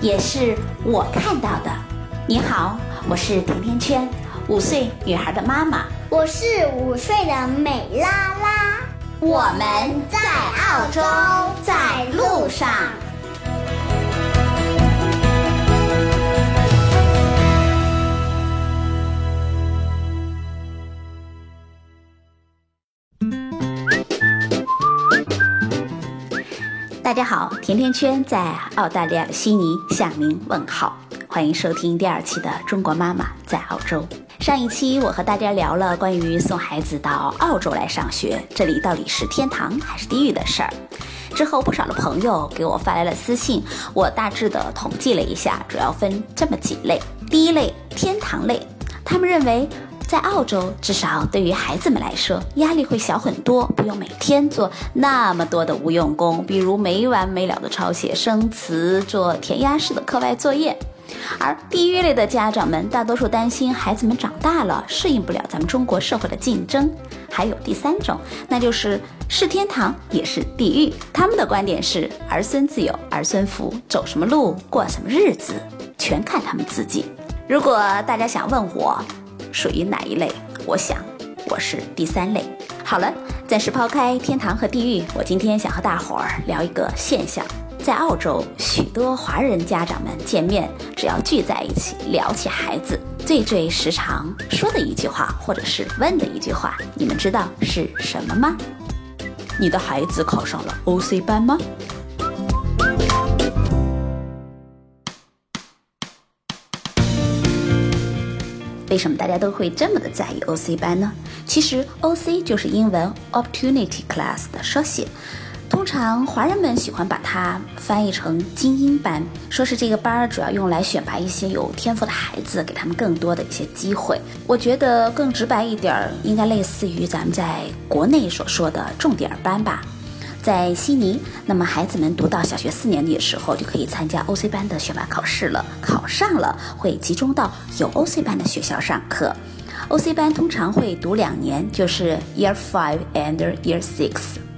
也是我看到的。你好，我是甜甜圈，五岁女孩的妈妈。我是五岁的美拉拉。我们在澳洲，在路上。大家好，甜甜圈在澳大利亚悉尼向您问好，欢迎收听第二期的《中国妈妈在澳洲》。上一期我和大家聊了关于送孩子到澳洲来上学，这里到底是天堂还是地狱的事儿。之后不少的朋友给我发来了私信，我大致的统计了一下，主要分这么几类：第一类天堂类，他们认为在澳洲至少对于孩子们来说压力会小很多，不用每天做那么多的无用功，比如没完没了的抄写生词、做填鸭式的课外作业。而地狱类的家长们，大多数担心孩子们长大了适应不了咱们中国社会的竞争。还有第三种，那就是是天堂也是地狱。他们的观点是儿孙自有儿孙福，走什么路过什么日子，全看他们自己。如果大家想问我属于哪一类，我想我是第三类。好了，暂时抛开天堂和地狱，我今天想和大伙儿聊一个现象。在澳洲，许多华人家长们见面，只要聚在一起聊起孩子，最最时常说的一句话，或者是问的一句话，你们知道是什么吗？你的孩子考上了 OC 班吗？为什么大家都会这么的在意 OC 班呢？其实 OC 就是英文 Opportunity Class 的缩写。通常华人们喜欢把它翻译成精英班，说是这个班儿主要用来选拔一些有天赋的孩子，给他们更多的一些机会。我觉得更直白一点儿，应该类似于咱们在国内所说的重点班吧。在悉尼，那么孩子们读到小学四年级的时候，就可以参加 OC 班的选拔考试了。考上了，会集中到有 OC 班的学校上课。OC 班通常会读两年，就是 Year Five and Year Six。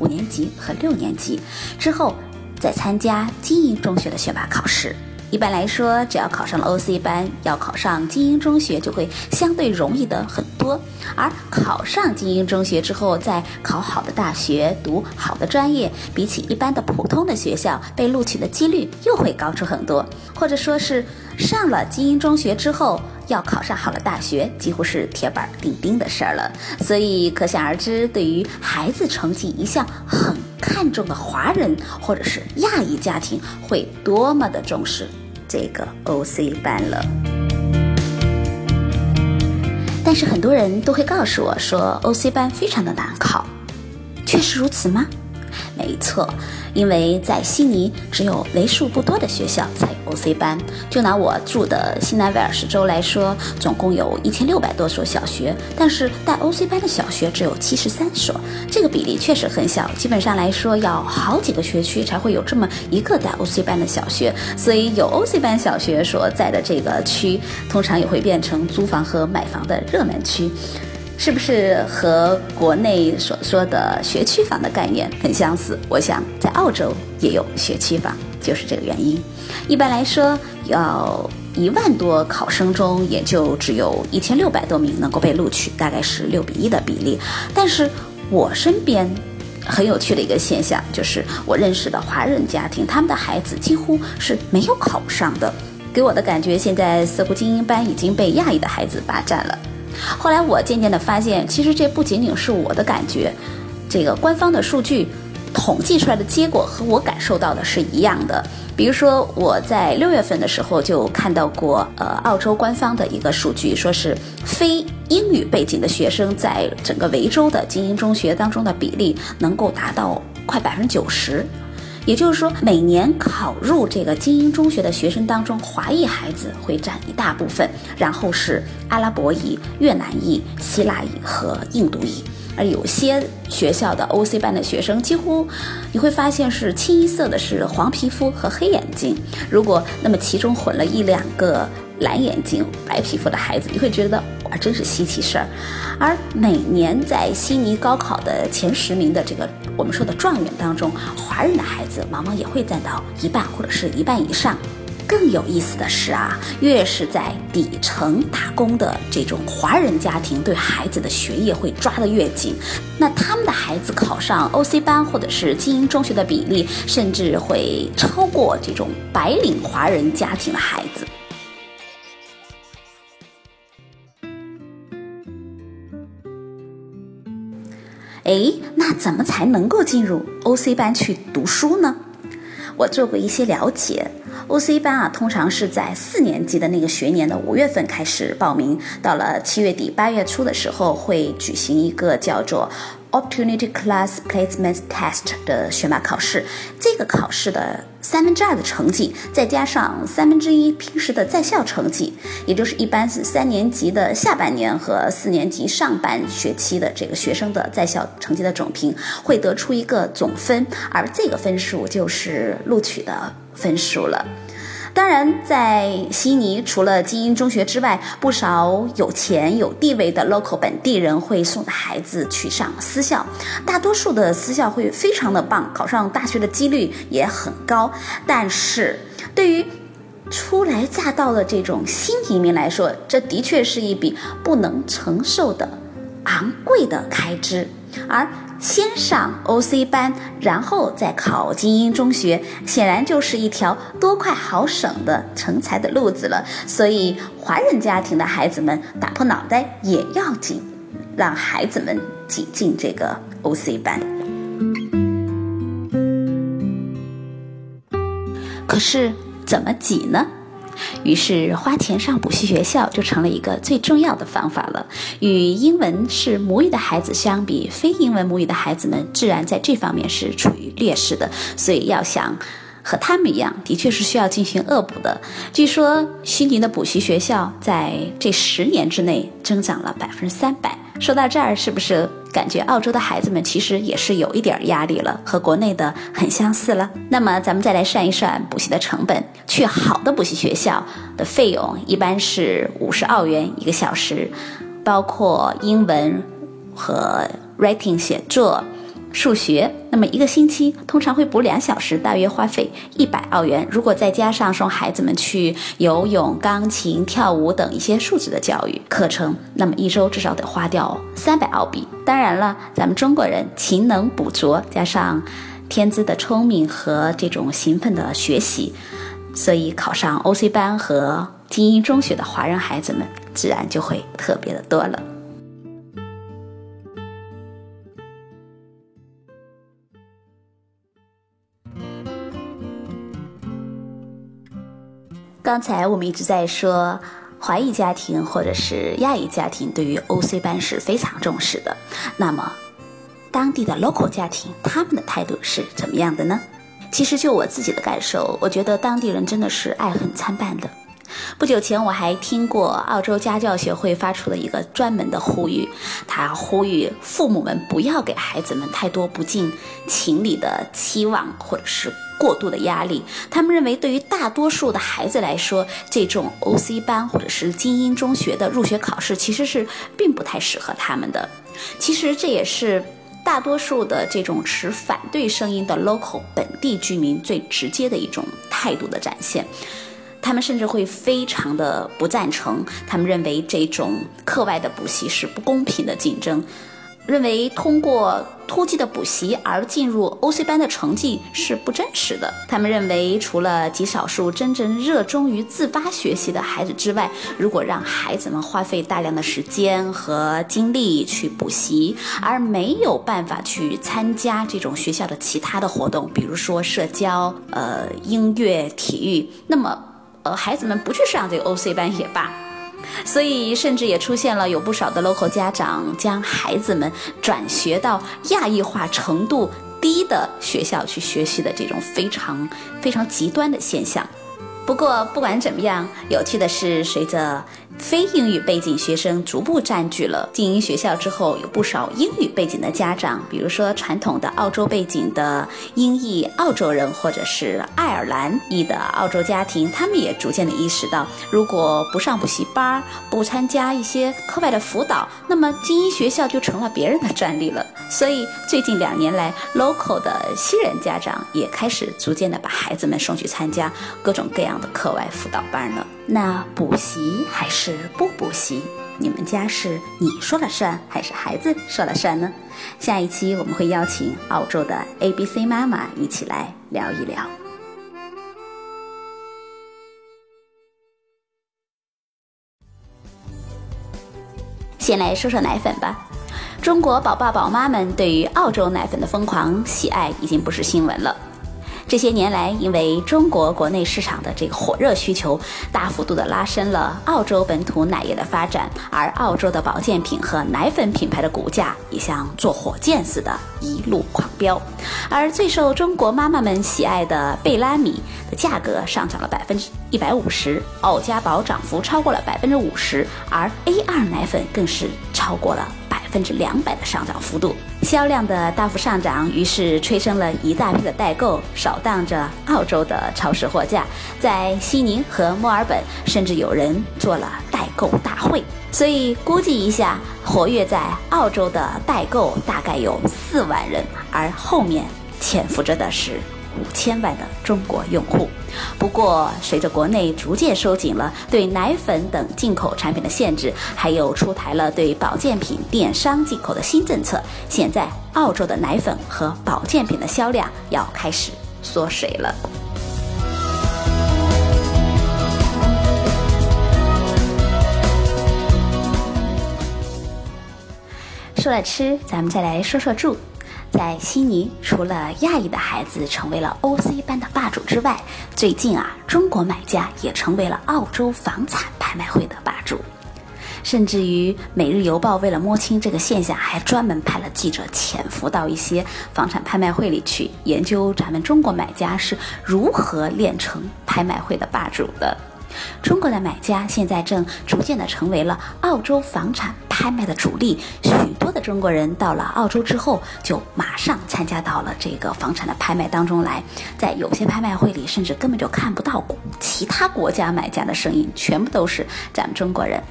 五年级和六年级之后，再参加精英中学的选拔考试。一般来说，只要考上了 OC 班，要考上精英中学就会相对容易的很多。而考上精英中学之后，再考好的大学、读好的专业，比起一般的普通的学校，被录取的几率又会高出很多。或者说是上了精英中学之后，要考上好的大学，几乎是铁板钉钉的事儿了。所以可想而知，对于孩子成绩一向很看重的华人或者是亚裔家庭，会多么的重视。这个 OC 班了，但是很多人都会告诉我说，OC 班非常的难考，确实如此吗？没错，因为在悉尼只有为数不多的学校才有 OC 班。就拿我住的新南威尔士州来说，总共有一千六百多所小学，但是带 OC 班的小学只有七十三所，这个比例确实很小。基本上来说，要好几个学区才会有这么一个带 OC 班的小学。所以有 OC 班小学所在的这个区，通常也会变成租房和买房的热门区。是不是和国内所说的学区房的概念很相似？我想在澳洲也有学区房，就是这个原因。一般来说，要一万多考生中，也就只有一千六百多名能够被录取，大概是六比一的比例。但是我身边很有趣的一个现象，就是我认识的华人家庭，他们的孩子几乎是没有考上的，给我的感觉，现在似乎精英班已经被亚裔的孩子霸占了。后来我渐渐地发现，其实这不仅仅是我的感觉，这个官方的数据统计出来的结果和我感受到的是一样的。比如说，我在六月份的时候就看到过，呃，澳洲官方的一个数据，说是非英语背景的学生在整个维州的精英中学当中的比例能够达到快百分之九十。也就是说，每年考入这个精英中学的学生当中，华裔孩子会占一大部分，然后是阿拉伯裔、越南裔、希腊裔和印度裔。而有些学校的 OC 班的学生，几乎你会发现是清一色的是黄皮肤和黑眼睛。如果那么其中混了一两个蓝眼睛、白皮肤的孩子，你会觉得哇，真是稀奇事儿。而每年在悉尼高考的前十名的这个我们说的状元当中，华人的孩子往往也会占到一半或者是一半以上。更有意思的是啊，越是在底层打工的这种华人家庭，对孩子的学业会抓得越紧，那他们的孩子考上 OC 班或者是精英中学的比例，甚至会超过这种白领华人家庭的孩子。哎，那怎么才能够进入 OC 班去读书呢？我做过一些了解。OC 班啊，通常是在四年级的那个学年的五月份开始报名，到了七月底八月初的时候会举行一个叫做 Opportunity Class Placement Test 的选拔考试。这个考试的三分之二的成绩，再加上三分之一平时的在校成绩，也就是一般是三年级的下半年和四年级上半学期的这个学生的在校成绩的总评，会得出一个总分，而这个分数就是录取的。分数了。当然，在悉尼，除了精英中学之外，不少有钱有地位的 local 本地人会送孩子去上私校。大多数的私校会非常的棒，考上大学的几率也很高。但是，对于初来乍到的这种新移民来说，这的确是一笔不能承受的昂贵的开支。而先上 OC 班，然后再考精英中学，显然就是一条多快好省的成才的路子了。所以，华人家庭的孩子们打破脑袋也要紧，让孩子们挤进这个 OC 班。可是，怎么挤呢？于是，花钱上补习学校就成了一个最重要的方法了。与英文是母语的孩子相比，非英文母语的孩子们自然在这方面是处于劣势的。所以，要想和他们一样，的确是需要进行恶补的。据说，悉尼的补习学校在这十年之内增长了百分之三百。说到这儿，是不是感觉澳洲的孩子们其实也是有一点压力了，和国内的很相似了？那么咱们再来算一算补习的成本。去好的补习学校的费用一般是五十澳元一个小时，包括英文和 writing 写作。数学，那么一个星期通常会补两小时，大约花费一百澳元。如果再加上送孩子们去游泳、钢琴、跳舞等一些素质的教育课程，那么一周至少得花掉三百澳币。当然了，咱们中国人勤能补拙，加上天资的聪明和这种勤奋的学习，所以考上 OC 班和精英中学的华人孩子们自然就会特别的多了。刚才我们一直在说，华裔家庭或者是亚裔家庭对于 OC 班是非常重视的。那么，当地的 local 家庭他们的态度是怎么样的呢？其实就我自己的感受，我觉得当地人真的是爱恨参半的。不久前我还听过澳洲家教协会发出的一个专门的呼吁，他呼吁父母们不要给孩子们太多不近情理的期望，或者是。过度的压力，他们认为对于大多数的孩子来说，这种 OC 班或者是精英中学的入学考试其实是并不太适合他们的。其实这也是大多数的这种持反对声音的 local 本地居民最直接的一种态度的展现。他们甚至会非常的不赞成，他们认为这种课外的补习是不公平的竞争。认为通过突击的补习而进入 OC 班的成绩是不真实的。他们认为，除了极少数真正热衷于自发学习的孩子之外，如果让孩子们花费大量的时间和精力去补习，而没有办法去参加这种学校的其他的活动，比如说社交、呃音乐、体育，那么，呃孩子们不去上这个 OC 班也罢。所以，甚至也出现了有不少的 local 家长将孩子们转学到亚裔化程度低的学校去学习的这种非常非常极端的现象。不过，不管怎么样，有趣的是，随着非英语背景学生逐步占据了精英学校之后，有不少英语背景的家长，比如说传统的澳洲背景的英裔澳洲人，或者是爱尔兰裔的澳洲家庭，他们也逐渐的意识到，如果不上补习班，不参加一些课外的辅导，那么精英学校就成了别人的专利了。所以，最近两年来，local 的新人家长也开始逐渐的把孩子们送去参加各种各样的课外辅导班了。那补习还是是不补习？你们家是你说了算，还是孩子说了算呢？下一期我们会邀请澳洲的 ABC 妈妈一起来聊一聊。先来说说奶粉吧。中国宝爸宝妈们对于澳洲奶粉的疯狂喜爱已经不是新闻了。这些年来，因为中国国内市场的这个火热需求，大幅度的拉升了澳洲本土奶业的发展，而澳洲的保健品和奶粉品牌的股价也像坐火箭似的，一路狂飙。而最受中国妈妈们喜爱的贝拉米的价格上涨了百分之一百五十，澳佳宝涨幅超过了百分之五十，而 A 二奶粉更是超过了。分之两百的上涨幅度，销量的大幅上涨，于是催生了一大批的代购，扫荡着澳洲的超市货架。在悉尼和墨尔本，甚至有人做了代购大会。所以估计一下，活跃在澳洲的代购大概有四万人，而后面潜伏着的是。五千万的中国用户。不过，随着国内逐渐收紧了对奶粉等进口产品的限制，还有出台了对保健品电商进口的新政策，现在澳洲的奶粉和保健品的销量要开始缩水了。说了吃，咱们再来说说住。在悉尼，除了亚裔的孩子成为了 OC 班的霸主之外，最近啊，中国买家也成为了澳洲房产拍卖会的霸主。甚至于《每日邮报》为了摸清这个现象，还专门派了记者潜伏到一些房产拍卖会里去研究咱们中国买家是如何练成拍卖会的霸主的。中国的买家现在正逐渐的成为了澳洲房产拍卖的主力，许多的中国人到了澳洲之后，就马上参加到了这个房产的拍卖当中来。在有些拍卖会里，甚至根本就看不到其他国家买家的声音，全部都是咱们中国人。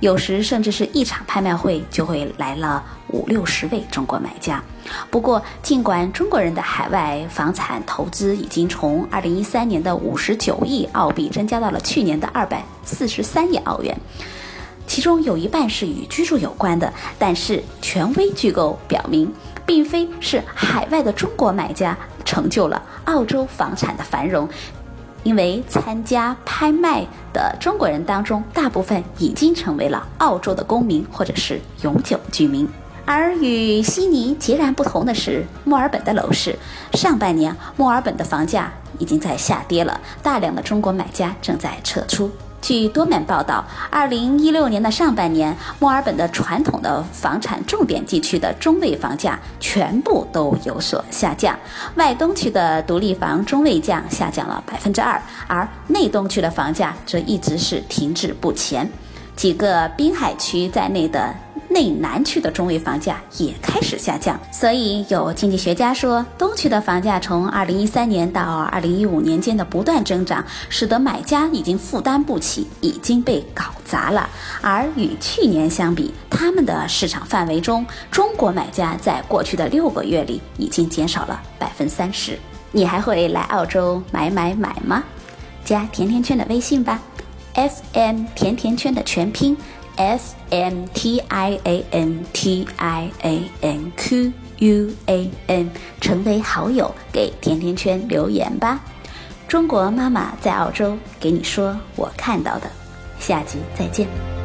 有时甚至是一场拍卖会就会来了五六十位中国买家。不过，尽管中国人的海外房产投资已经从二零一三年的五十九亿澳币增加到了去年的二百四十三亿澳元，其中有一半是与居住有关的，但是权威机构表明，并非是海外的中国买家成就了澳洲房产的繁荣。因为参加拍卖的中国人当中，大部分已经成为了澳洲的公民或者是永久居民。而与悉尼截然不同的是，墨尔本的楼市，上半年墨尔本的房价已经在下跌了，大量的中国买家正在撤出。据多媒报道，二零一六年的上半年，墨尔本的传统的房产重点地区的中位房价全部都有所下降。外东区的独立房中位价下降了百分之二，而内东区的房价则一直是停滞不前。几个滨海区在内的。内南区的中位房价也开始下降，所以有经济学家说，东区的房价从二零一三年到二零一五年间的不断增长，使得买家已经负担不起，已经被搞砸了。而与去年相比，他们的市场范围中，中国买家在过去的六个月里已经减少了百分三十。你还会来澳洲买买买吗？加甜甜圈的微信吧，FM 甜甜圈的全拼。S M T I A N T I A N Q U A N，成为好友，给甜甜圈留言吧。中国妈妈在澳洲给你说我看到的，下集再见。